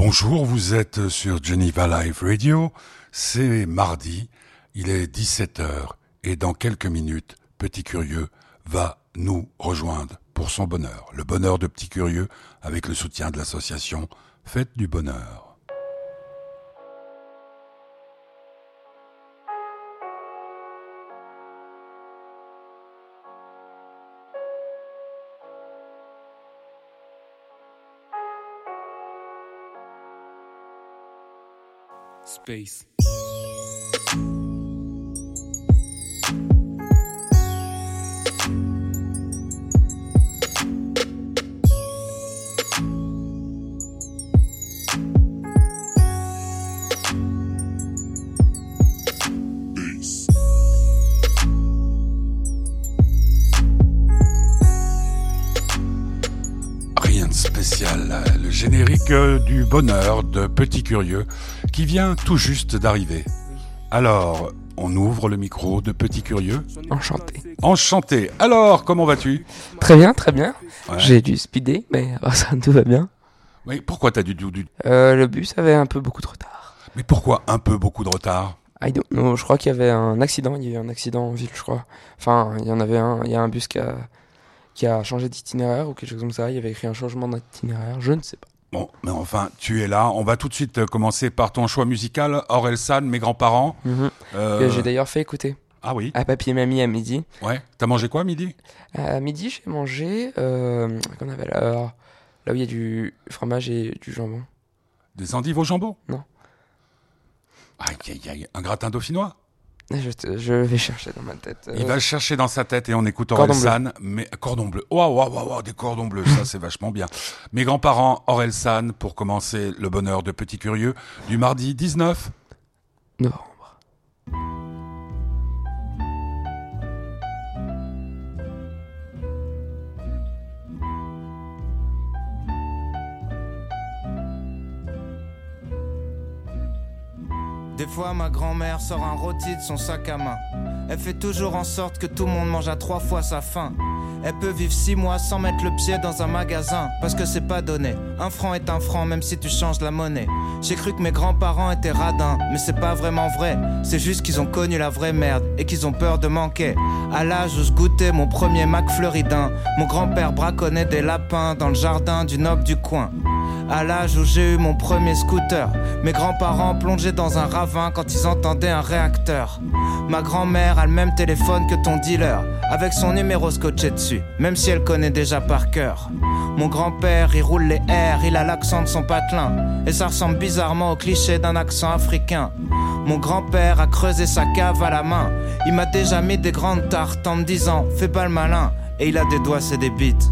Bonjour, vous êtes sur Geneva Live Radio. C'est mardi, il est 17h et dans quelques minutes, Petit Curieux va nous rejoindre pour son bonheur. Le bonheur de Petit Curieux avec le soutien de l'association Fête du Bonheur. Rien de spécial, le générique du bonheur de Petit Curieux qui vient tout juste d'arriver. Alors, on ouvre le micro de Petit Curieux. Enchanté. Enchanté. Alors, comment vas-tu? Très bien, très bien. Ouais. J'ai dû speeder, mais à part ça, tout va bien. Oui, pourquoi t'as du, du- Euh, le bus avait un peu beaucoup de retard. Mais pourquoi un peu beaucoup de retard? I don't know, je crois qu'il y avait un accident, il y a eu un accident en ville, je crois. Enfin, il y en avait un, il y a un bus qui a, qui a changé d'itinéraire ou quelque chose comme ça, il y avait écrit un changement d'itinéraire, je ne sais pas. Bon, mais enfin, tu es là. On va tout de suite euh, commencer par ton choix musical. Orelsan, mes grands-parents. Mhm. Euh, Que J'ai d'ailleurs fait écouter Ah oui, à papy et mamie à midi. ouais. T'as mangé quoi à midi? À midi, j'ai mangé, euh, qu'on avait là, là où il y a du fromage et du jambon. Des endives au jambon? Non. Aïe, aïe, aïe. Un gratin dauphinois? Je, te- je vais chercher dans ma tête. Il euh, va le chercher dans sa tête et on écoute Orelsan. Mais cordon bleu. Waouh, waouh, waouh, des cordons bleus. Ça, c'est vachement bien. Mes grands-parents, Orelsan, pour commencer le bonheur de Petit Curieux, du mardi 19. novembre. Des fois, ma grand-mère sort un rôti de son sac à main. Elle fait toujours en sorte que tout le monde mange à trois fois sa faim. Elle peut vivre six mois sans mettre le pied dans un magasin, parce que c'est pas donné. Un franc est un franc, même si tu changes la monnaie. J'ai cru que mes grands-parents étaient radins, mais c'est pas vraiment vrai. C'est juste qu'ils ont connu la vraie merde et qu'ils ont peur de manquer. À l'âge où je goûtais mon premier Mac Fleuridin, mon grand-père braconnait des lapins dans le jardin du noble du coin. À l'âge où j'ai eu mon premier scooter, mes grands-parents plongeaient dans un ravin quand ils entendaient un réacteur. Ma grand-mère a le même téléphone que ton dealer, avec son numéro scotché dessus, même si elle connaît déjà par cœur. Mon grand-père, il roule les airs, il a l'accent de son patelin, et ça ressemble bizarrement au cliché d'un accent africain. Mon grand-père a creusé sa cave à la main, il m'a déjà mis des grandes tartes en me disant, fais pas le malin, et il a des doigts, c'est des bites.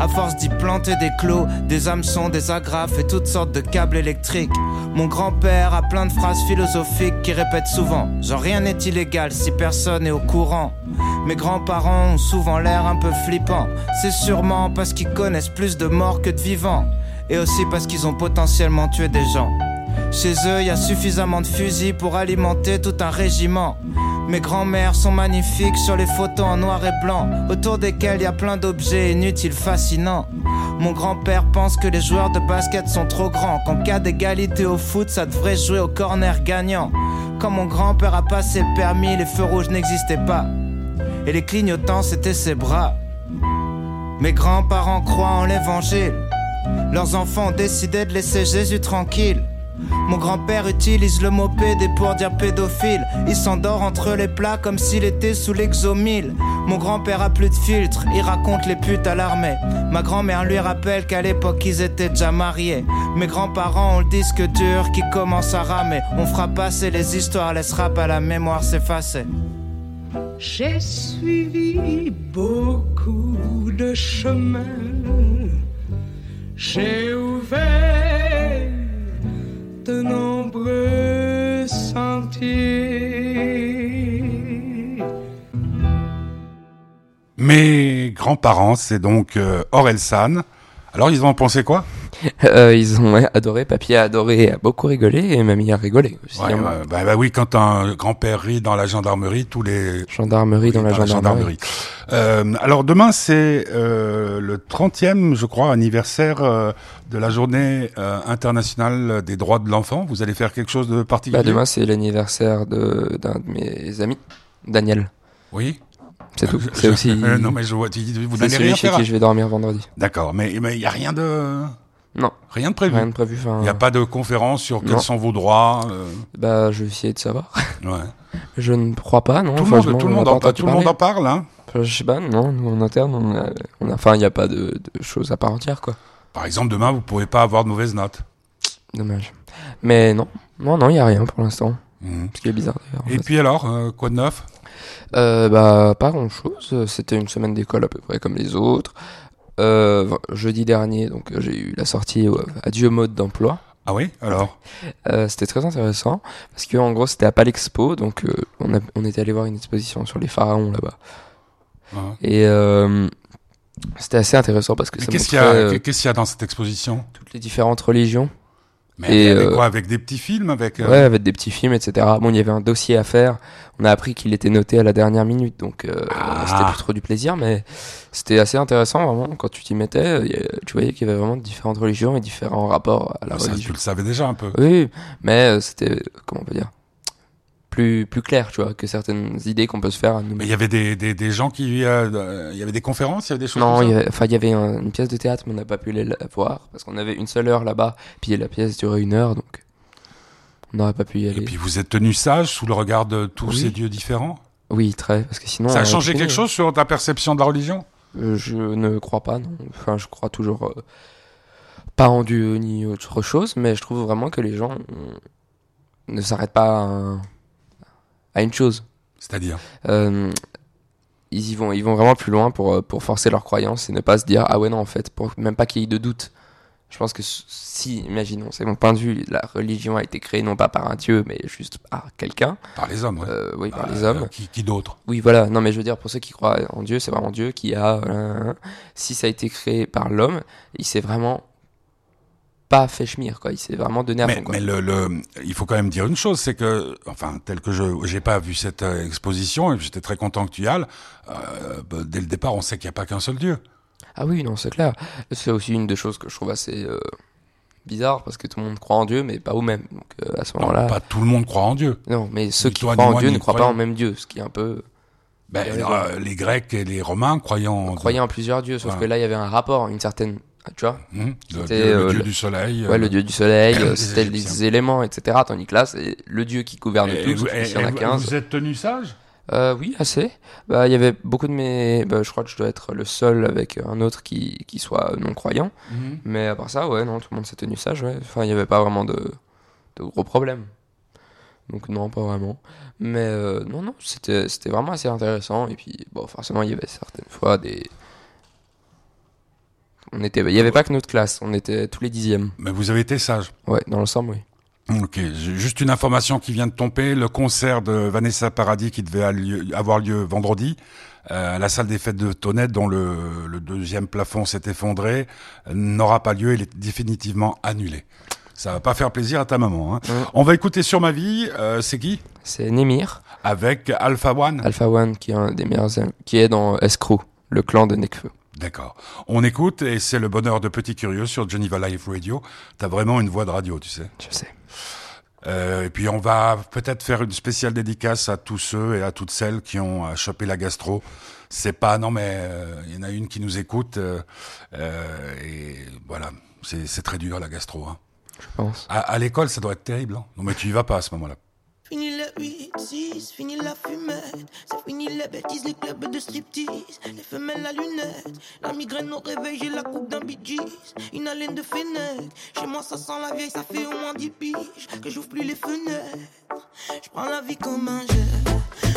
À force d'y planter des clous, des hameçons, des agrafes et toutes sortes de câbles électriques. Mon grand-père a plein de phrases philosophiques qui répète souvent Genre rien n'est illégal si personne est au courant. Mes grands-parents ont souvent l'air un peu flippants. C'est sûrement parce qu'ils connaissent plus de morts que de vivants. Et aussi parce qu'ils ont potentiellement tué des gens. Chez eux, il y a suffisamment de fusils pour alimenter tout un régiment. Mes grands-mères sont magnifiques sur les photos en noir et blanc, autour desquelles il y a plein d'objets inutiles fascinants. Mon grand-père pense que les joueurs de basket sont trop grands, qu'en cas d'égalité au foot, ça devrait jouer au corner gagnant. Quand mon grand-père a passé le permis, les feux rouges n'existaient pas. Et les clignotants, c'était ses bras. Mes grands-parents croient en l'évangile. Leurs enfants ont décidé de laisser Jésus tranquille. Mon grand-père utilise le mot pédé pour dire pédophile. Il s'endort entre les plats comme s'il était sous l'exomile. Mon grand-père a plus de filtre, il raconte les putes à l'armée. Ma grand-mère lui rappelle qu'à l'époque ils étaient déjà mariés. Mes grands-parents ont le disque dur qui commence à ramer. On fera passer les histoires, laisse rap à la mémoire s'effacer. J'ai suivi beaucoup de chemins. J'ai ouvert Mes grands-parents, c'est donc euh, Orelsan. Alors, ils ont pensé quoi? Euh, ils ont adoré, papy a adoré, a beaucoup rigolé et mamie a rigolé aussi. Ouais, hein. ouais, bah, bah oui, quand un grand-père rit dans la gendarmerie, tous les Gendarmerie dans la gendarmerie. Euh, alors demain, c'est euh, le 30e, je crois, anniversaire de la journée internationale des droits de l'enfant. Vous allez faire quelque chose de particulier? Bah, demain, c'est l'anniversaire d'un de, mes amis, Daniel. Oui. C'est tout. C'est aussi. Euh, non, mais je vois, tu- vous c'est celui chez qui je vais dormir vendredi. D'accord, mais il n'y a rien de... Non. Rien de prévu. Rien de prévu. Il n'y a pas de conférence sur quels Non. sont vos droits. euh, Bah, je vais essayer de savoir. ouais. Je ne crois pas, non. Tout, le monde, tout, le on monde en, pas entendu tout le monde en parler. parle, hein je sais pas, non. Nous, en interne, on a, on a- enfin, il n'y a pas de, de choses à part entière, quoi. Par exemple, demain, vous ne pouvez pas avoir de mauvaises notes. Dommage. Mais non. Non, non, il n'y a rien pour l'instant. Mhm. Ce qui est bizarre, Et fait. puis alors, euh, quoi de neuf? Euh, bah, pas grand chose. C'était une semaine d'école à peu près comme les autres. Euh, jeudi dernier, donc euh, j'ai eu la sortie euh, Adieu mode d'emploi. Ah oui Alors Euh, c'était très intéressant parce que en gros c'était à Palexpo, donc on, a- on était allé voir une exposition sur les pharaons là-bas. Hein. Et c'était assez intéressant parce que qu'il y, qu'est-ce qu'il y a dans cette exposition? toutes les différentes religions. Mais Et, avec euh, quoi? Avec des petits films avec, euh, Ouais, avec des petits films, etc. Bon, il y avait un dossier à faire. On a appris qu'il était noté à la dernière minute, donc euh, Ah. c'était plus trop du plaisir, mais c'était assez intéressant vraiment quand tu t'y mettais. tu voyais qu'il y avait vraiment différentes religions et différents rapports à la ça, tu religion. le savais déjà un peu. Oui, mais c'était comment on peut dire? Plus plus clair, tu vois, que certaines idées qu'on peut se faire à nous. Mais il y avait des, des, des gens qui... euh, euh, il y avait des conférences, il y avait des choses Non, comme il y ça avait, enfin, il y avait un- une pièce de théâtre, mais on n'a pas pu la voir parce qu'on avait une seule heure là-bas, puis la pièce durait une heure, donc on n'aurait pas pu y Et aller. puis vous êtes tenu sage sous le regard de tous Oui. ces dieux différents Oui, très, parce que sinon. Ça a changé quelque chose sur ta perception de la religion Euh, Je ne crois pas, non. Enfin, je crois toujours euh, pas en Dieu ni autre chose, mais je trouve vraiment que les gens ne s'arrêtent pas à, un- à une chose. C'est-à-dire Euh, ils y vont, ils vont vraiment plus loin pour, euh, pour forcer leur croyance et ne pas se dire ah ouais non en fait, pour même pas qu'il y ait de doute. Je pense que si, imaginons, c'est mon point de vue, la religion a été créée non pas par un dieu, mais juste par quelqu'un, Par les hommes, ouais. euh, oui, par Euh, les hommes. Qui, qui d'autre? Oui, voilà. Non, mais je veux dire, pour ceux qui croient en Dieu, c'est vraiment Dieu qui a. si ça a été créé par l'homme, il s'est vraiment pas fait chemir, quoi. Il s'est vraiment donné à mais, fond, quoi. mais le, le- il faut quand même dire une chose, c'est que, enfin, tel que je j'ai pas vu cette euh, exposition, et j'étais très content que tu y ailles, euh, bah, dès le départ, on sait qu'il n'y a pas qu'un seul Dieu. Ah oui, non, c'est clair. C'est aussi une des choses que je trouve assez euh, bizarre parce que tout le monde croit en Dieu, mais pas au même. Donc euh, à ce moment-là. pas tout le monde croit en Dieu. Non, mais ceux Ni qui toi, croient en moi, Dieu ne croient pas en même Dieu, ce qui est un peu. Ben, les Grecs et les Romains croyant en croyant en plusieurs dieux, sauf Ouais. que là, il y avait un rapport, une certaine. Tu vois Hum, le, dieu, le euh, dieu du soleil. Ouais, euh, le dieu du soleil, euh, c'était les éléments, etc. Tandis que là, c'est le dieu qui gouverne et- tout, et s'il y en a vous- 15. Vous êtes tenu sage? Euh, oui, assez. Bah, il y avait beaucoup de mes. Bah, je crois que je dois être le seul avec un autre qui, qui soit non-croyant. Mais à part ça, ouais, non, tout le monde s'est tenu sage, ouais. Enfin, il n'y avait pas vraiment de, de gros problèmes. Donc, non, pas vraiment. Mais euh, non, non, c'était c'était vraiment assez intéressant. Et puis, bon, forcément, il y avait certaines fois des. On était, il n'y avait pas que notre classe, on était tous les dixièmes. Mais vous avez été sage. Ouais, dans l'ensemble, oui. Ok, juste une information qui vient de tomber. Le concert de Vanessa Paradis qui devait avoir lieu vendredi euh, à la salle des fêtes de Tonnette, dont le, le deuxième plafond s'est effondré, euh, n'aura pas lieu. Il est définitivement annulé. Ça va pas faire plaisir à ta maman. Hein. On va écouter sur ma vie. euh, C'est qui? C'est Nemir, Avec Alpha One. Alpha One, qui est un des meilleurs qui est dans Escrew, le clan de Nekfeu. D'accord. On écoute et c'est le bonheur de Petit Curieux sur Geneva Live Radio. T'as vraiment une voix de radio, tu sais. Je sais. Euh, et puis on va peut-être faire une spéciale dédicace à tous ceux et à toutes celles qui ont euh, chopé la gastro. C'est pas non mais euh, il y en a une qui nous écoute euh, et voilà c'est c'est très dur la gastro. Hein. je pense. À, à l'école ça doit être terrible. Hein. Non mais tu y vas pas à ce moment-là. Fini le 8-6, fini la fumette. C'est fini les bêtises, les clubs de striptease. Les femelles à lunettes. La migraine au réveil, j'ai la coupe d'un Gees. Une haleine de fenêtre. Chez moi, ça sent la vieille, ça fait au moins 10 piges. Que j'ouvre plus les fenêtres. Je prends la vie comme un jeu.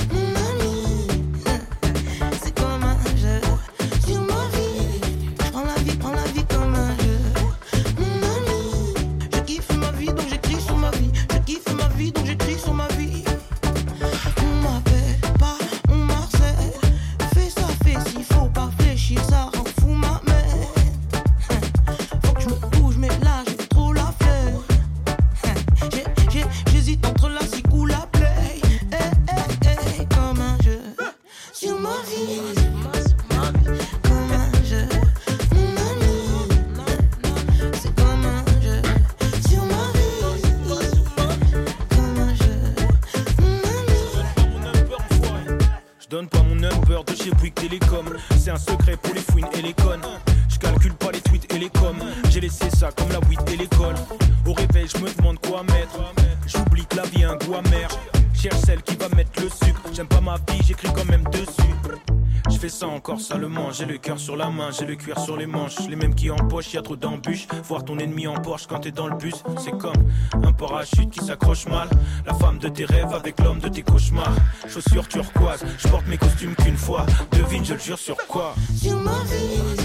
J'ai le cœur sur la main, j'ai le cuir sur les manches, les mêmes qui empochent, y a trop d'embûches. Voir ton ennemi en Porsche quand t'es dans le bus, c'est comme un parachute qui s'accroche mal. La femme de tes rêves avec l'homme de tes cauchemars. Chaussures turquoise, je porte mes costumes qu'une fois. Devine, je le jure sur quoi? Sur ma vie,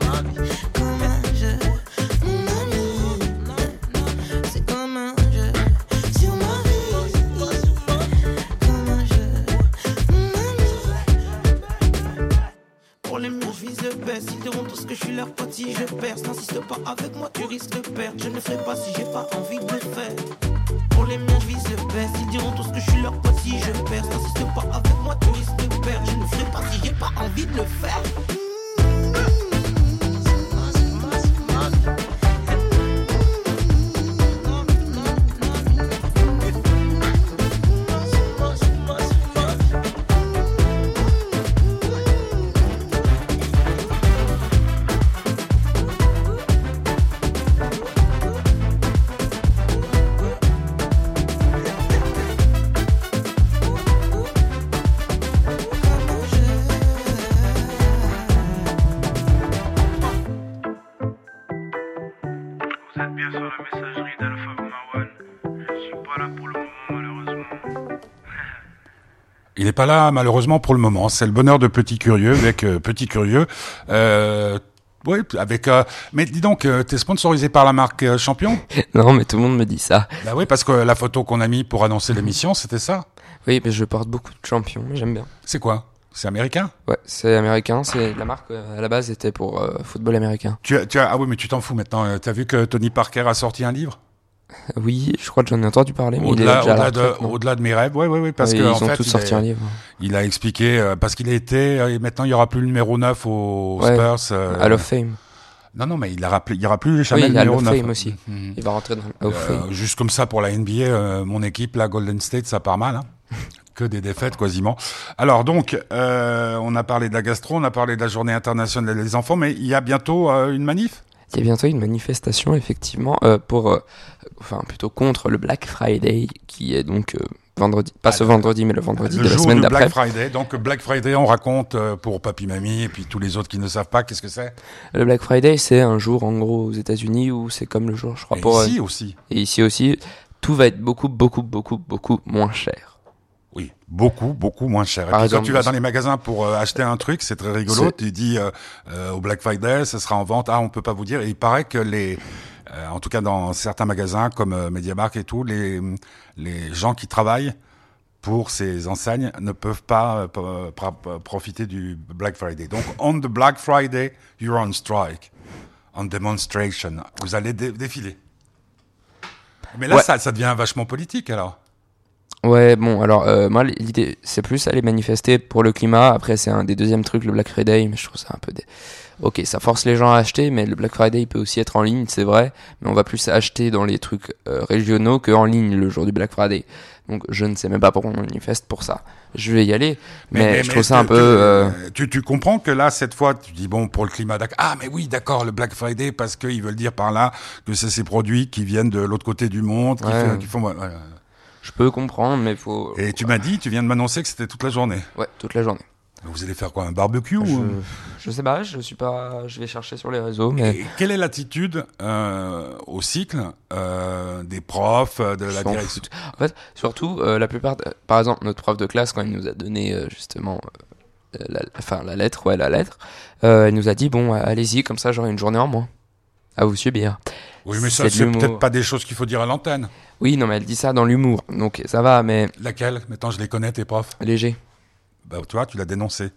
comme best. Ils diront tous que je suis leur pote si je perce. N'insiste pas avec moi, tu risques de perdre. Je ne ferai pas si j'ai pas envie de le faire. Pour les miens, je vise le best. Ils diront tous que je suis leur pote si je perce. N'insiste pas avec moi, tu risques de perdre. Je ne ferai pas si j'ai pas envie de le faire. Il n'est pas là malheureusement pour le moment. C'est le bonheur de Petit Curieux avec euh, Petit Curieux. Euh, oui, avec. euh, mais dis donc, euh, t'es sponsorisé par la marque euh, Champion? Non, mais tout le monde me dit ça. Bah oui, parce que la photo qu'on a mis pour annoncer l'émission, c'était ça? Oui, mais je porte beaucoup de champions, mais j'aime bien. C'est quoi? C'est américain? Ouais, c'est américain, c'est la marque euh, à la base était pour euh, football américain. tu as, tu as, ah oui, mais tu t'en fous maintenant. T'as vu que Tony Parker a sorti un livre? Oui, je crois que j'en ai entendu parler, Au-delà, de, mes rêves, oui, oui, oui, parce Oui, que en ont fait, il est- un livre. Il a expliqué euh, parce qu'il a été euh, et maintenant il y aura plus le numéro 9 au Ouais, Spurs. euh, Hall of Fame. Non, non, mais il a rappelé, il y aura plus jamais Oui, le numéro Hall 9. of Fame aussi. Mhm. Il va rentrer dans le Euh, Fame. juste comme ça pour la NBA, euh, mon équipe, la Golden State, ça part mal. Hein. que des défaites quasiment. Alors donc, on a parlé de la gastro, on a parlé de la journée internationale des enfants, mais il y a bientôt une manif? Il y a bientôt une manifestation, effectivement, euh, pour, euh, enfin, plutôt contre le Black Friday, qui est donc euh, vendredi, pas Ah, ce le- vendredi, mais le vendredi le de la semaine d'après. Black Friday. Donc Black Friday, on raconte pour papy, mamie et puis tous les autres qui ne savent pas qu'est-ce que c'est? Le Black Friday, c'est un jour, en gros, aux États-Unis où c'est comme le jour, je crois, Et pour. ici aussi. et ici aussi, tout va être beaucoup, beaucoup, beaucoup, beaucoup moins cher. Beaucoup, beaucoup moins cher. Et Par puis exemple, quand tu vas dans les magasins pour euh, acheter un truc, c'est très rigolo. Tu dis euh, euh, au Black Friday, ce sera en vente. Ah, on peut pas vous dire. Et il paraît que les, euh, en tout cas dans certains magasins comme MediaMarkt et tout, les les gens qui travaillent pour ces enseignes ne peuvent pas profiter du Black Friday. Donc on the Black Friday, you're on strike, on demonstration. Vous allez dé- défiler. Mais là, Ouais. ça, ça devient vachement politique alors. Ouais, bon, alors, euh, moi, l'idée, c'est plus aller manifester pour le climat. Après, c'est un des deuxièmes trucs, le Black Friday, mais je trouve ça un peu des. Ok, ça force les gens à acheter, mais le Black Friday, il peut aussi être en ligne, c'est vrai. Mais on va plus acheter dans les trucs euh, régionaux qu'en ligne le jour du Black Friday. Donc, je ne sais même pas pourquoi on manifeste pour ça. Je vais y aller, mais, je trouve ça un peu. Tu, euh, tu, tu comprends que là, cette fois, tu dis bon pour le climat, d'accord. Ah, mais oui, d'accord, le Black Friday, parce qu'ils veulent dire par là que c'est ces produits qui viennent de l'autre côté du monde, qui, Ouais. fait- qui font. ouais, ouais. Je peux comprendre, mais faut. Et tu m'as dit, tu viens de m'annoncer que c'était toute la journée. Ouais, toute la journée. Vous allez faire quoi, un barbecue Je, ou... je sais pas, je suis pas. Je vais chercher sur les réseaux, mais. Et quelle est l'attitude euh, au cycle euh, des profs, euh, de la direction. En fait, surtout, euh, la plupart, de- par exemple, notre prof de classe, quand il nous a donné justement, la, enfin la lettre, ouais, la lettre, elle nous a dit bon, allez-y, comme ça, j'aurai une journée en moins. À vous subir. Oui, mais ça, c'est peut-être pas des choses qu'il faut dire à l'antenne. Oui, non, mais elle dit ça dans l'humour, donc ça va, mais Laquelle? Maintenant, je les connais, tes profs. léger. Bah, tu vois, tu l'as dénoncé.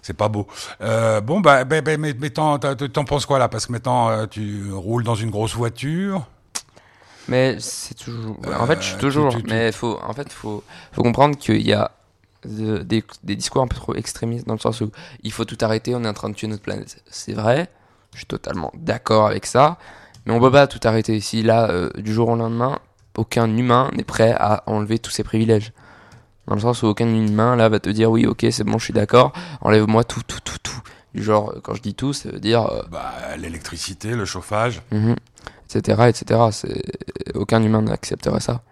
C'est pas beau. Euh, bon, bah, bah, bah, mais, mais t'en, penses quoi là? Parce que maintenant, euh, tu roules dans une grosse voiture. Mais c'est toujours. en fait, je suis Euh, toujours. tu- tu- tu- Mais faut, en fait, faut, faut comprendre qu'il y a de- des, des discours un peu trop extrémistes dans le sens où il faut tout arrêter, on est en train de tuer notre planète. C'est vrai, je suis totalement d'accord avec ça, mais on peut pas tout arrêter. Si là, euh, du jour au lendemain, aucun humain n'est prêt à enlever tous ses privilèges. Dans le sens où aucun humain là va te dire oui, ok, c'est bon, je suis d'accord, enlève-moi tout, tout, tout, tout. Du genre, quand je dis tout, ça veut dire. euh, Bah, l'électricité, le chauffage. mhm, etc., etc. C'est... Aucun humain n'accepterait ça.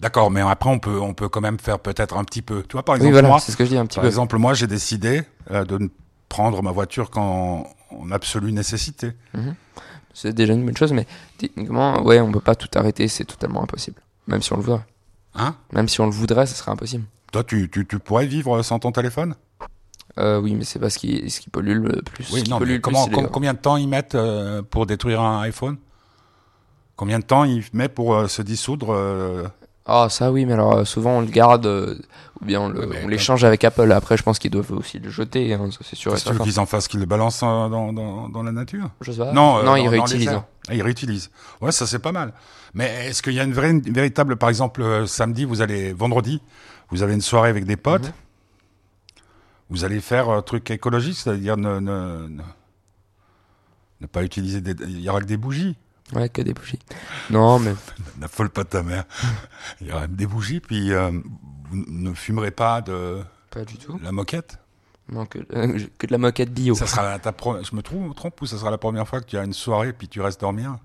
D'accord, mais après on peut on peut quand même faire peut-être un petit peu. Tu vois, par Oui, exemple voilà, moi, c'est ce que je dis un petit par peu. exemple moi, j'ai décidé euh, de ne prendre ma voiture qu'en en absolue nécessité. C'est déjà une bonne chose, mais techniquement, ouais, on peut pas tout arrêter, c'est totalement impossible. Même si on le voudrait. Hein? Même si on le voudrait, ce serait impossible. Toi, tu, tu, tu pourrais vivre sans ton téléphone? Euh, oui, mais c'est pas ce qui, ce qui pollue le plus. Oui, non, pollue mais plus, les- com- combien de temps ils mettent euh, pour détruire un iPhone? Combien de temps il met pour euh, se dissoudre euh, Ah, ça oui, mais alors euh, souvent on le garde, euh, ou bien on Ouais, l'échange avec Apple. Après, je pense qu'ils doivent aussi le jeter, hein, c'est sûr veux certain. qu'ils en fassent Qu'ils le balancent euh, dans, dans, dans la nature? Je sais pas. Non, euh, non, ils réutilisent. airs. Ah, ils réutilisent. Ouais, ça c'est pas mal. Mais est-ce qu'il y a une vraie, une véritable, par exemple, samedi, vous allez, vendredi, vous avez une soirée avec des potes, Mhm. vous allez faire un truc écologique, c'est-à-dire ne, ne, ne, ne pas utiliser des, il y aura que des bougies. Ouais, que des bougies. Non, mais N'affole pas ta mère. il y aura des bougies, puis euh, vous ne fumerez pas de pas du tout. la moquette? Non, que, euh, que de la moquette bio. Ça sera ta pro- je me trompe, trompe ou ça sera la première fois que tu as une soirée puis tu restes dormir?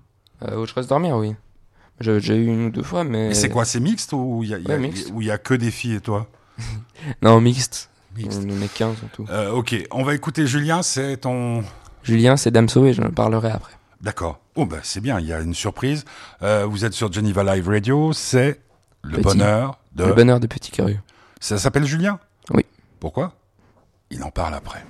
Euh, où je reste dormir, oui. J'ai déjà eu une ou deux fois, mais. Mais c'est quoi, c'est mixte ou il y y Ouais, il y a que des filles et toi? Non, mixte. Mixte. On est 15 en tout. Euh, ok, on va écouter Julien, c'est ton... Julien, c'est Damso et je parlerai après. D'accord. Oh bah c'est bien, il y a une surprise. Euh, vous êtes sur Geneva Live Radio, c'est le Petit. bonheur de... Le bonheur de petit curieux. Ça s'appelle Julien? Oui. Pourquoi? Il en parle après.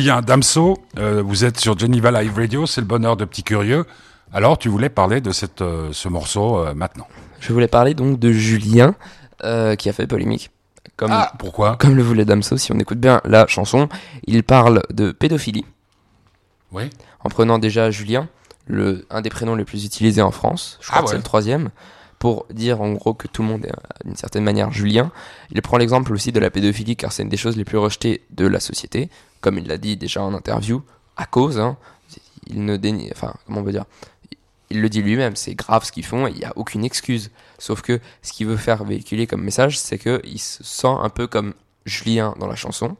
Julien Damso, euh, vous êtes sur Geneva Live Radio, c'est le bonheur de petits curieux. Alors, tu voulais parler de cette, euh, ce morceau euh, maintenant. Je voulais parler donc de Julien, qui a fait polémique. Comme, Ah, pourquoi comme le voulait Damso, si on écoute bien la chanson, il parle de pédophilie, Oui. en prenant déjà Julien, le, un des prénoms les plus utilisés en France, je crois Ah que c'est le troisième, pour dire en gros que tout le monde est d'une certaine manière Julien. Il prend l'exemple aussi de la pédophilie car c'est une des choses les plus rejetées de la société, comme il l'a dit déjà en interview, à cause, hein, il ne dénie, enfin comment on peut dire, il le dit lui-même, c'est grave ce qu'ils font et il n'y a aucune excuse. Sauf que ce qu'il veut faire véhiculer comme message, c'est qu'il se sent un peu comme Julien dans la chanson.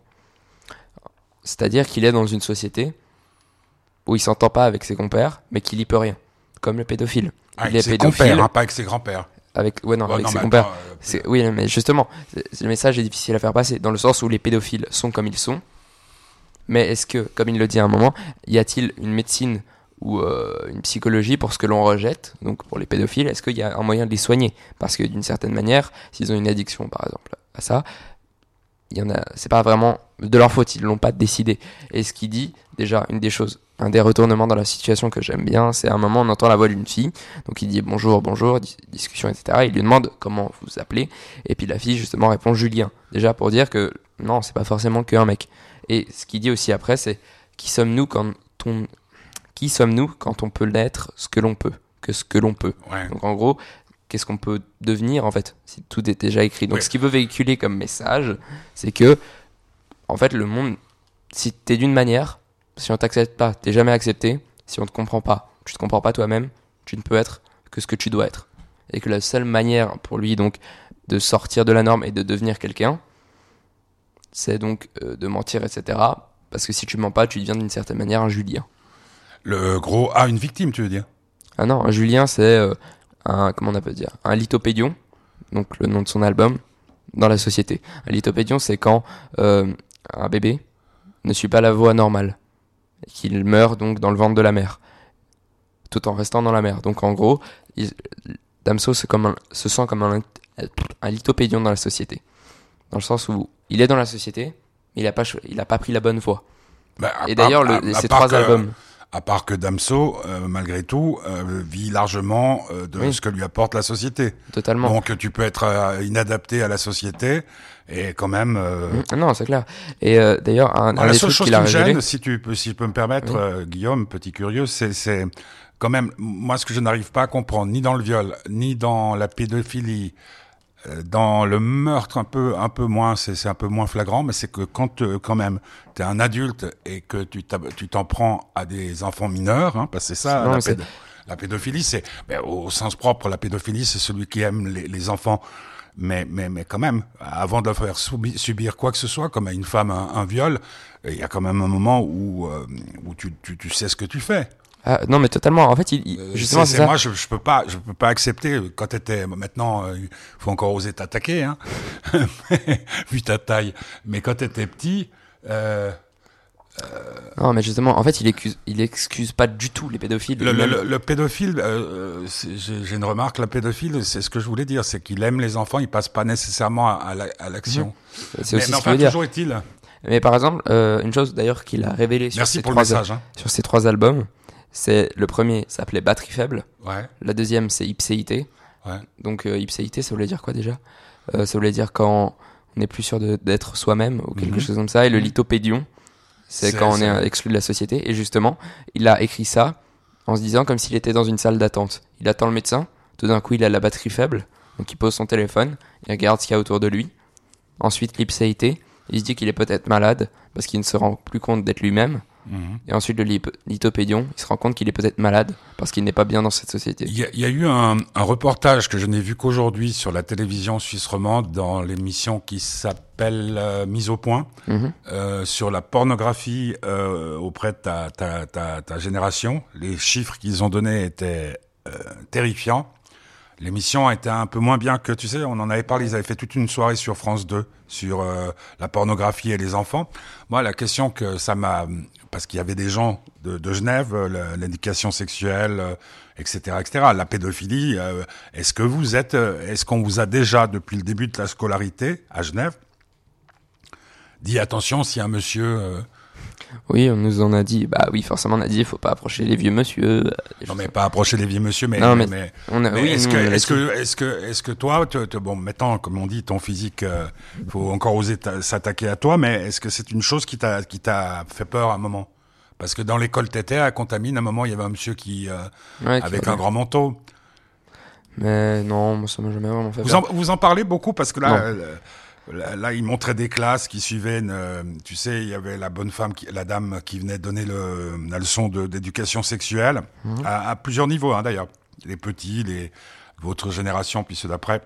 C'est-à-dire qu'il est dans une société où il s'entend pas avec ses compères, mais qu'il y peut rien. Comme le pédophile. Ah, il est avec ses pédophile. hein, pas avec ses grands-pères. Avec, ouais, non, Ouais, avec non, ses compères. euh, Oui, mais justement, le message est difficile à faire passer, dans le sens où les pédophiles sont comme ils sont. Mais est-ce que, comme il le dit à un moment, y a-t-il une médecine ou euh, une psychologie pour ce que l'on rejette, donc pour les pédophiles, est-ce qu'il y a un moyen de les soigner? Parce que d'une certaine manière, s'ils ont une addiction, par exemple, à ça, il y en a, c'est pas vraiment de leur faute, ils l'ont pas décidé. Et ce qu'il dit, déjà, une des choses, un des retournements dans la situation que j'aime bien, c'est à un moment on entend la voix d'une fille, donc il dit bonjour, bonjour, dis- discussion, etc. Il lui demande comment vous vous appelez, et puis la fille justement répond Julien, déjà pour dire que non, c'est pas forcément qu'un mec. Et ce qu'il dit aussi après, c'est qui sommes-nous quand on, qui sommes-nous quand on peut l'être ce que l'on peut, que ce que l'on peut? Ouais. Donc en gros, qu'est-ce qu'on peut devenir en fait? Si tout est déjà écrit. Donc Ouais. ce qu'il veut véhiculer comme message, c'est que en fait le monde, si t'es d'une manière, si on t'accepte pas, t'es jamais accepté. Si on te comprend pas, tu te comprends pas toi-même, tu ne peux être que ce que tu dois être. Et que la seule manière pour lui donc de sortir de la norme et de devenir quelqu'un, c'est donc euh, de mentir, etc. Parce que si tu mens pas, tu deviens d'une certaine manière un Julien. Le gros. Ah, une victime, tu veux dire? Ah non, un Julien, c'est euh, un, comment on peut dire, un lithopédion, donc le nom de son album, dans la société. Un lithopédion, c'est quand euh, un bébé ne suit pas la voie normale, et qu'il meurt donc dans le ventre de la mère, tout en restant dans la mer. Donc en gros, il- Damso se, comme un- se sent comme un, un lithopédion dans la société. Dans le sens où il est dans la société, mais il n'a pas, il a pas pris la bonne voie. Bah, Et d'ailleurs, ces trois que- albums. À part que Damso, euh, malgré tout, euh, vit largement euh, de Oui. ce que lui apporte la société. Totalement. Donc tu peux être euh, inadapté à la société et quand même. euh, Mm, Non, c'est clair. Et euh, d'ailleurs, un, un la seule chose qui me révélé. gêne, si tu peux, si je peux me permettre, Oui. Guillaume, petit curieux, c'est, quand même moi ce que je n'arrive pas à comprendre, ni dans le viol, ni dans la pédophilie, dans le meurtre un peu, un peu moins, c'est, c'est un peu moins flagrant, mais c'est que quand euh, quand même t'es un adulte et que tu tu t'en prends à des enfants mineurs, hein, parce que c'est ça. Non, la, pédophilie, c'est ben, au sens propre, la pédophilie, c'est celui qui aime les, les enfants. Mais, mais, mais quand même, avant de faire soubi- subir quoi que ce soit, comme à une femme un, un viol, il y a quand même un moment où, euh, où tu, tu, tu sais ce que tu fais. Ah, non, mais totalement. En fait, il, il- Euh, justement, c'est- c'est c'est- moi, je, je peux pas, je peux pas accepter quand t'étais. Maintenant, euh, il faut encore oser t'attaquer, hein, vu ta taille. Mais quand t'étais petit, euh, Non, mais justement, en fait, il excuse, il excuse pas du tout les pédophiles. le, le, Même- le- le pédophile, c'est- j'ai une remarque. Le pédophile, c'est ce que je voulais dire, c'est qu'il aime les enfants, il passe pas nécessairement à, à la- à l'action. c'est Mais, aussi mais ce enfin, toujours est-il. Mais par exemple, une chose d'ailleurs qu'il a révélé sur, Merci ses pour le trois, message. Hein. sur ses trois albums, c'est le premier s'appelait Batterie faible, Ouais, la deuxième c'est Ipséité. ouais. Donc euh, ipséité, ça voulait dire quoi déjà? Euh, Ça voulait dire quand on n'est plus sûr d'être soi-même ou quelque Mhm. chose comme ça. Et le Mhm. lithopédion, c'est quand on est exclu de la société. Et justement, il a écrit ça en se disant comme s'il était dans une salle d'attente. Il attend le médecin, tout d'un coup il a la batterie faible, donc il pose son téléphone, il regarde ce qu'il y a autour de lui. Ensuite l'ipséité, il se dit qu'il est peut-être malade parce qu'il ne se rend plus compte d'être lui-même. Mhm. Et ensuite le lithopédion, il se rend compte qu'il est peut-être malade parce qu'il n'est pas bien dans cette société. Il y, a, il y a eu un, un reportage que je n'ai vu qu'aujourd'hui sur la télévision suisse romande dans l'émission qui s'appelle euh, Mise au point Mhm. euh, sur la pornographie euh, auprès de ta, ta, ta, ta génération. Les chiffres qu'ils ont donnés étaient terrifiants. L'émission était un peu moins bien que, tu sais, on en avait parlé, ils avaient fait toute une soirée sur France 2 sur euh, la pornographie et les enfants. Moi, la question que ça m'a... Parce qu'il y avait des gens de, de Genève, euh, l'éducation sexuelle, euh, etc., etc., la pédophilie, euh, est-ce que vous êtes... Est-ce qu'on vous a déjà, depuis le début de la scolarité à Genève, dit attention si un monsieur... Oui, on nous en a dit. Bah oui, forcément, on a dit, il faut pas approcher les vieux monsieur. euh, Non, mais pas approcher les vieux monsieur, mais, Non, mais mais, mais oui, est-ce que, dit. que, est-ce que, que toi, te, te- bon, maintenant, comme on dit, ton physique, euh, faut encore oser t'a- s'attaquer à toi, mais est-ce que c'est une chose qui t'a, qui t'a fait peur à un moment? Parce que dans l'école t'étais à Contamine, à un moment, il y avait un monsieur qui, euh, Ouais, avec un grand manteau. Mais non, ça m'a jamais vraiment fait Vous peur. en, vous en parlez beaucoup parce que là, euh, là, là, il montrait des classes qui suivaient. Une, euh, tu sais, il y avait la bonne femme, qui, la dame qui venait donner le, la leçon d'éducation sexuelle Mhm. à, à plusieurs niveaux, hein, d'ailleurs. Les petits, les votre génération, puis ceux d'après.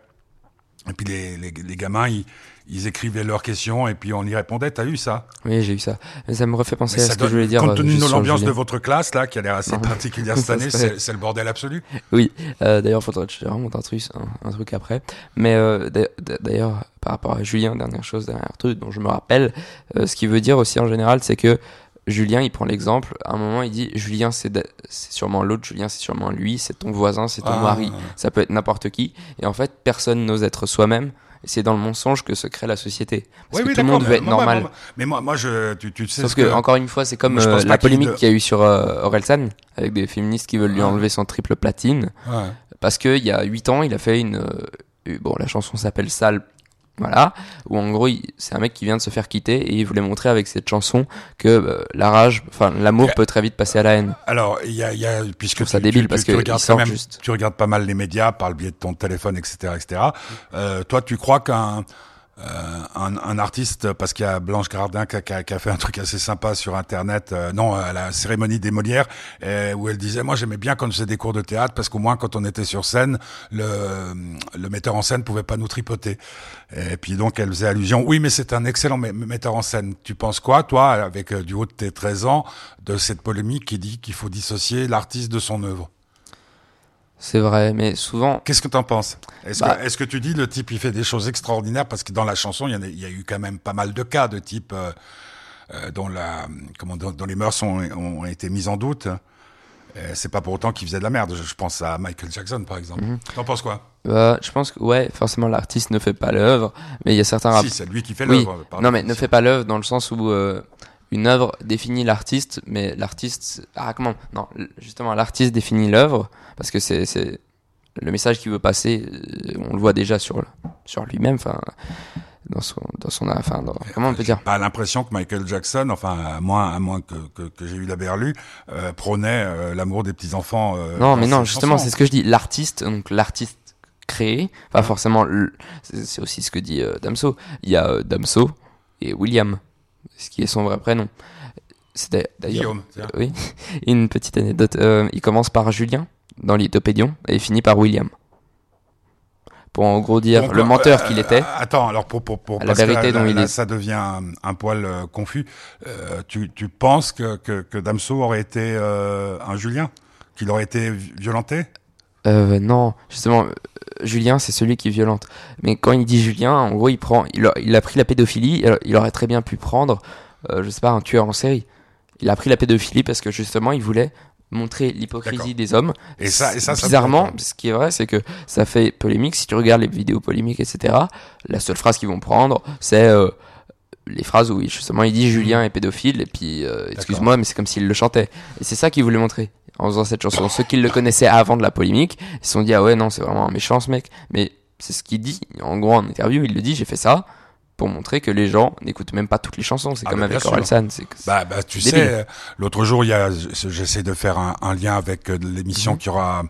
Et puis les, les, les gamins, ils, ils écrivaient leurs questions et puis on y répondait. T'as eu ça Oui, j'ai eu ça. Mais ça me refait penser à ce que je voulais dire. Compte tenu de l'ambiance de votre classe là, qui a l'air assez Non. particulière cette année, c'est le bordel absolu. Oui, euh, d'ailleurs, faudrait que je te raconte un truc, un, un truc après. Mais euh, d'a- d'a- d'ailleurs, par rapport à Julien, dernière chose, dernier truc dont je me rappelle, euh, ce qui veut dire aussi en général, c'est que Julien, il prend l'exemple. À un moment, il dit Julien, c'est sûrement l'autre. Julien, c'est sûrement lui. C'est ton voisin, c'est ton Ah. mari. Ça peut être n'importe qui. Et en fait, personne n'ose être soi-même. Et c'est dans le mensonge que se crée la société. Parce que tout le monde veut être normal. moi, mais moi, moi, je, tu, tu sais Sauf que, encore une fois, c'est comme Moi, euh, la polémique qu'il y a eu sur euh, Orelsan, avec des féministes qui veulent lui enlever son triple platine. Ouais. Parce qu'il y a 8 ans, il a fait une. euh, bon, la chanson s'appelle Sale. Voilà. Où en gros, c'est un mec qui vient de se faire quitter et il voulait montrer avec cette chanson que euh, la rage, enfin, l'amour peut très vite passer à la haine. Alors, il y a, y a puisque ça tu- débile tu, parce tu, tu que regardes quand même, juste. tu regardes pas mal les médias par le biais de ton téléphone, etc., etc. Euh, toi, tu crois qu'un euh, un, un artiste, parce qu'il y a Blanche Gardin qui a, qui a- qui a fait un truc assez sympa sur Internet, euh, non, à la cérémonie des Molières, où elle disait, moi j'aimais bien quand je faisais des cours de théâtre, parce qu'au moins quand on était sur scène, le, le metteur en scène pouvait pas nous tripoter. Et puis donc elle faisait allusion, oui, mais c'est un excellent metteur en scène. Tu penses quoi, toi, avec euh, du haut de tes 13 ans, de cette polémique qui dit qu'il faut dissocier l'artiste de son œuvre? C'est vrai, mais souvent. Qu'est-ce que t'en penses? Est-ce Bah- que, est-ce que tu dis le type il fait des choses extraordinaires? Parce que dans la chanson il y, a, il y a eu quand même pas mal de cas de type euh, euh, dont la comment dont, dont les mœurs ont, ont été mises en doute. C'est pas pour autant qu'il faisait de la merde. Je, pense à Michael Jackson par exemple. Mhm. T'en penses quoi? Bah, je pense que, ouais, forcément, l'artiste ne fait pas l'œuvre, mais il y a certains Si c'est lui qui fait Oui. l'œuvre. par Non, mais ne fait pas l'œuvre dans le sens où euh, une œuvre définit l'artiste, mais l'artiste. Ah, comment Non, justement, l'artiste définit l'œuvre parce que c'est le message qu'il veut passer. euh, on le voit déjà sur sur lui-même, enfin dans son dans son enfin dans- comment on peut dire? Pas l'impression que Michael Jackson, enfin à moins à moins que que, que j'ai eu la berlue, euh, prônait euh, l'amour des petits enfants. Non, mais non, justement, c'est ce que je dis. L'artiste, donc l'artiste créé, pas forcément. C'est aussi ce que dit euh, Damso. Il y a euh, Damso et William, ce qui est son vrai prénom. C'était d'ailleurs. Oui, une petite anecdote. Euh, il commence par Julien dans l'Idopédion et il finit par William. Pour en gros dire Donc, le euh, menteur euh, qu'il était. Attends, alors pour pour pour la vérité dont là, il là, est. ça devient un, un poil euh, confus. Euh, tu tu penses que que, que Damso aurait été euh, un Julien, qu'il aurait été vi- violenté? Euh, non, justement, euh, Julien, c'est celui qui violente. Mais quand il dit Julien, en gros, il prend, il a, il a pris la pédophilie. Il aurait très bien pu prendre, euh, je sais pas, un tueur en série. Il a pris la pédophilie parce que justement, il voulait montrer l'hypocrisie des hommes. Et ça et ça, ça bizarrement, fait ce qui est vrai, c'est que ça fait polémique. Si tu regardes les vidéos polémiques, etc., la seule phrase qu'ils vont prendre, c'est euh, les phrases où justement il dit Julien est pédophile et puis euh, excuse-moi, mais c'est comme s'il le chantait. Et c'est ça qu'il voulait montrer en faisant cette chanson. Ceux qui le connaissaient avant de la polémique, ils se sont dit ah ouais non c'est vraiment un méchant ce mec. Mais c'est ce qu'il dit en gros en interview, il le dit j'ai fait ça pour montrer que les gens n'écoutent même pas toutes les chansons. C'est Ah, comme mais avec. Orelsan. Bah, bah tu Débile. sais, euh, l'autre jour, il y a, j'essaie de faire un, un lien avec euh, l'émission Mhm. qui aura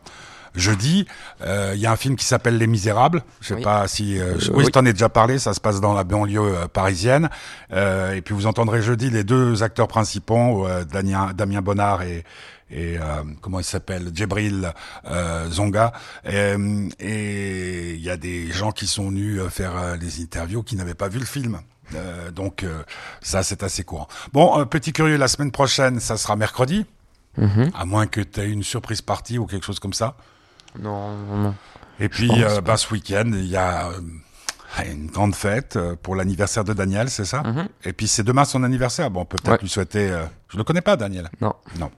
jeudi. Euh, Il y a un film qui s'appelle Les Misérables. Je sais Oui. pas si, euh, je- Euh, oui, t'en ai déjà parlé. Ça se passe dans la banlieue euh, parisienne. Euh, et puis vous entendrez jeudi les deux acteurs principaux, euh, Damien, Damien Bonnard et et euh, comment il s'appelle Djibril euh, Zonga et il y a des gens qui sont venus faire les interviews qui n'avaient pas vu le film Euh, donc euh, ça c'est assez courant bon petit curieux la semaine prochaine ça sera mercredi Mhm. à moins que tu aies une surprise partie ou quelque chose comme ça Non, non, non. et puis euh, bah, ce week-end il y a euh, une grande fête euh, pour l'anniversaire de Daniel c'est ça Mhm. et puis c'est demain son anniversaire bon on peut peut-être Ouais. lui souhaiter euh, je le connais pas Daniel Non. non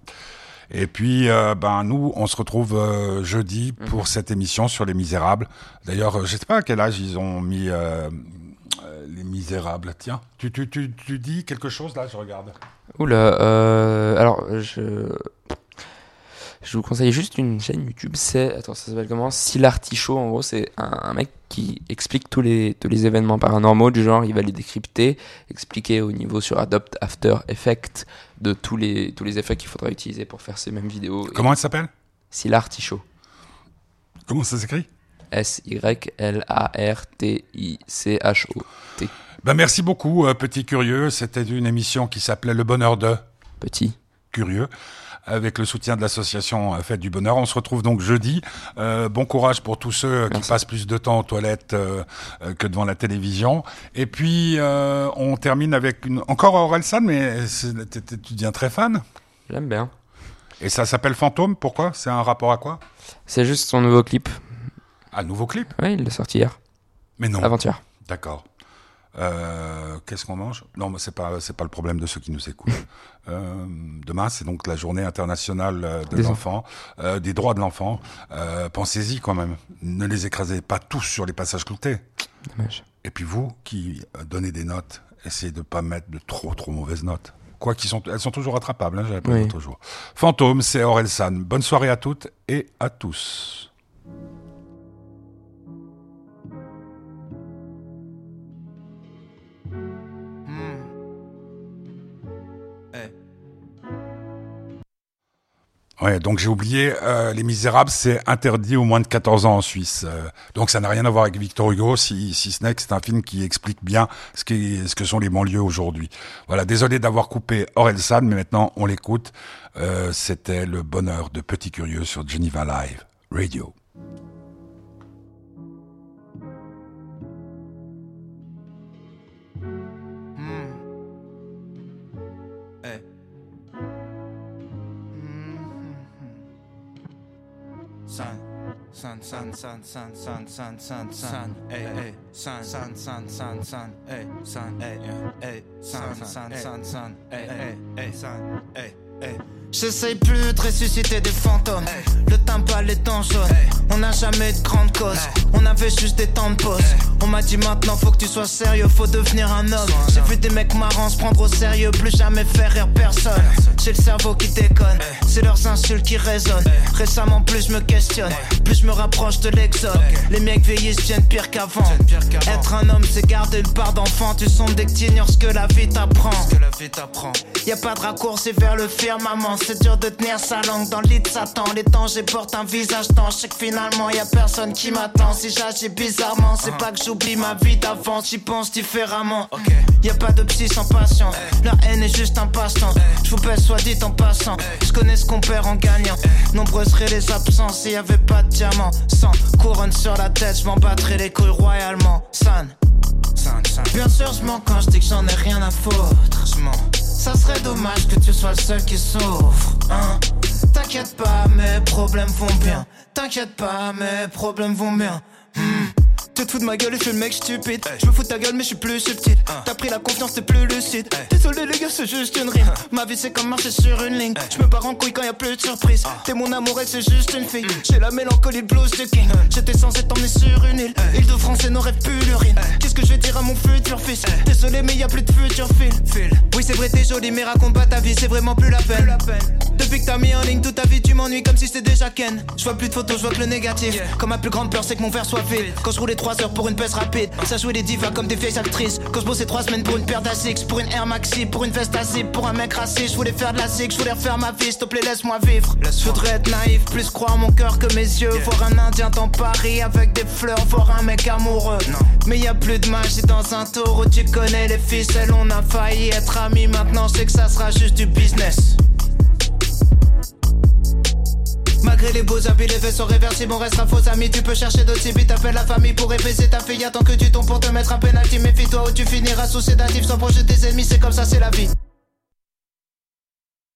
et puis, euh, ben nous, on se retrouve euh, jeudi Mhm. pour cette émission sur Les Misérables. D'ailleurs, je sais pas à quel âge ils ont mis Les Misérables. Tiens, tu, tu, tu, tu dis quelque chose là, je regarde. Oula, alors je. Je vous conseille juste une chaîne YouTube, c'est. Attends, ça s'appelle comment? Silartichaud, en gros, c'est un, un mec qui explique tous les, tous les événements paranormaux, du genre, il va les décrypter, expliquer au niveau sur Adopt After Effects de tous les, tous les effets qu'il faudra utiliser pour faire ces mêmes vidéos. Comment elle s'appelle? Silartichaud. Comment ça s'écrit? S-Y-L-A-R-T-I-C-H-O-T. Ben merci beaucoup, euh, petit curieux. C'était une émission qui s'appelait Le Bonheur de Petit. Curieux. Avec le soutien de l'association Fête du Bonheur. On se retrouve donc jeudi. Euh, bon courage pour tous ceux qui passent plus de temps aux toilettes euh, euh, que devant la télévision. Et puis, euh, on termine avec une... encore mais c'est- t'es- t'es- tu deviens très fan. J'aime bien. Et ça s'appelle Fantôme. Pourquoi? C'est un rapport à quoi? C'est juste son nouveau clip. Un nouveau clip? Ouais, il l'a sorti hier. Mais non. Avant-hier. D'accord. Euh, Qu'est-ce qu'on mange? Non, mais c'est pas c'est pas le problème de ceux qui nous écoutent. Euh, demain, c'est donc la journée internationale euh, de Des l'enfant, euh, des droits de l'enfant. Pensez-y quand même. Ne les écrasez pas tous sur les passages cloutés. Dommage. Et puis vous, qui donnez des notes, essayez de pas mettre de trop trop mauvaises notes. Quoi qu'ils sont, elles sont toujours rattrapables. Hein, J'avais pas Oui. l'autre jour. Fantôme, c'est Orelsan. Bonne soirée à toutes et à tous. Ouais, donc j'ai oublié, euh, Les Misérables, c'est interdit au moins de 14 ans en Suisse. Euh, donc ça n'a rien à voir avec Victor Hugo, si, si ce n'est que c'est un film qui explique bien ce, qui, ce que sont les banlieues aujourd'hui. Voilà, désolé d'avoir coupé Orelsan, mais maintenant on l'écoute. Euh, C'était le bonheur de Petit Curieux sur Geneva Live Radio. San, san, san, san, san, san, san, san, ey, ey, san, san, san, san, san, ey, san, ey, ey, san, san, san, san, ey, ey, ey, san, ey, ey. J'essaye plus de ressusciter des fantômes. Le timbal est en jaune. On n'a jamais de grande cause. On avait juste des temps de pause. On m'a dit maintenant faut que tu sois sérieux, faut devenir un homme. J'ai vu des mecs marrants se prendre au sérieux, plus jamais faire rire personne. J'ai le cerveau qui déconne, c'est leurs insultes qui résonnent. Récemment, plus je me questionne, plus je me rapproche de l'exode. Les mecs vieillissent viennent pire qu'avant. Être un homme, c'est garder une part d'enfant. Tu sombres dès que t'ignores ce que la vie t'apprend. Y a pas de raccourci vers le firmament. C'est dur de tenir sa langue dans le lit de Satan. Les dangers portent un visage temps. Je sais que finalement y a personne qui m'attend. Si j'agis bizarrement, c'est pas que j'oublie ma vie d'avant. J'y pense différemment. Y a pas de psy sans patience. La haine est juste un passe-temps. Je vous baisse soit dit en passant. Je connais ce qu'on perd en gagnant. Nombreux seraient les absences. S'il y avait pas de diamant, sans couronne sur la tête, je m'en battrais les couilles royalement. San. Bien sûr, je mens quand je dis que j'en ai rien à foutre. Je mens. Ça serait dommage que tu sois le seul qui souffre. Hein? T'inquiète pas, mes problèmes vont bien. T'inquiète pas, mes problèmes vont bien. Hmm. Tu te fous de ma gueule et je suis le mec stupide. Je me fous de ta gueule, mais je suis plus subtil. T'as pris la confiance, t'es plus lucide. Désolé, les gars, c'est juste une rime. Ma vie, c'est comme marcher sur une ligne. Je me barre en couille quand y a plus de surprise. T'es mon amour et c'est juste une fille. J'ai la mélancolie blues de king. J'étais censé t'emmener sur une île. Île de France et rêves plus l'urine. Qu'est-ce que je vais dire à mon futur fils? Désolé, mais y a plus de futur fil. Oui, c'est vrai, t'es jolie, mais raconte pas ta vie, c'est vraiment plus la peine. Depuis que t'as mis en ligne toute ta vie, tu m'ennuies comme si c'était déjà Ken. Je vois plus de photos, je vois que le négatif. Comme ma plus grande peur, c'est que mon verre soit vide. Quand je roulais 3 heures pour une pèse rapide, ça jouait les divas comme des vieilles actrices. Je bossais 3 semaines pour une paire d'Asics, pour une Air Maxi, pour une veste à zip, pour un mec raciste. Je voulais faire de la zig, je voulais refaire ma vie, s'il te plaît, laisse-moi vivre. Je voudrais être naïf, plus croire mon cœur que mes yeux. Voir un indien dans Paris avec des fleurs, voir un mec amoureux. Mais y a plus de magie dans un tour où tu connais les ficelles. On a failli être amis, maintenant je sais que ça sera juste du business. Malgré les beaux habits, les vaisseaux réversibles, on restera faux amis. Tu peux chercher d'autres civils, t'appelles la famille pour épaiser ta fille. Attends que tu tombes pour te mettre un penalty. Méfie-toi ou tu finiras sous sédatif sans projet des ennemis. C'est comme ça, c'est la vie.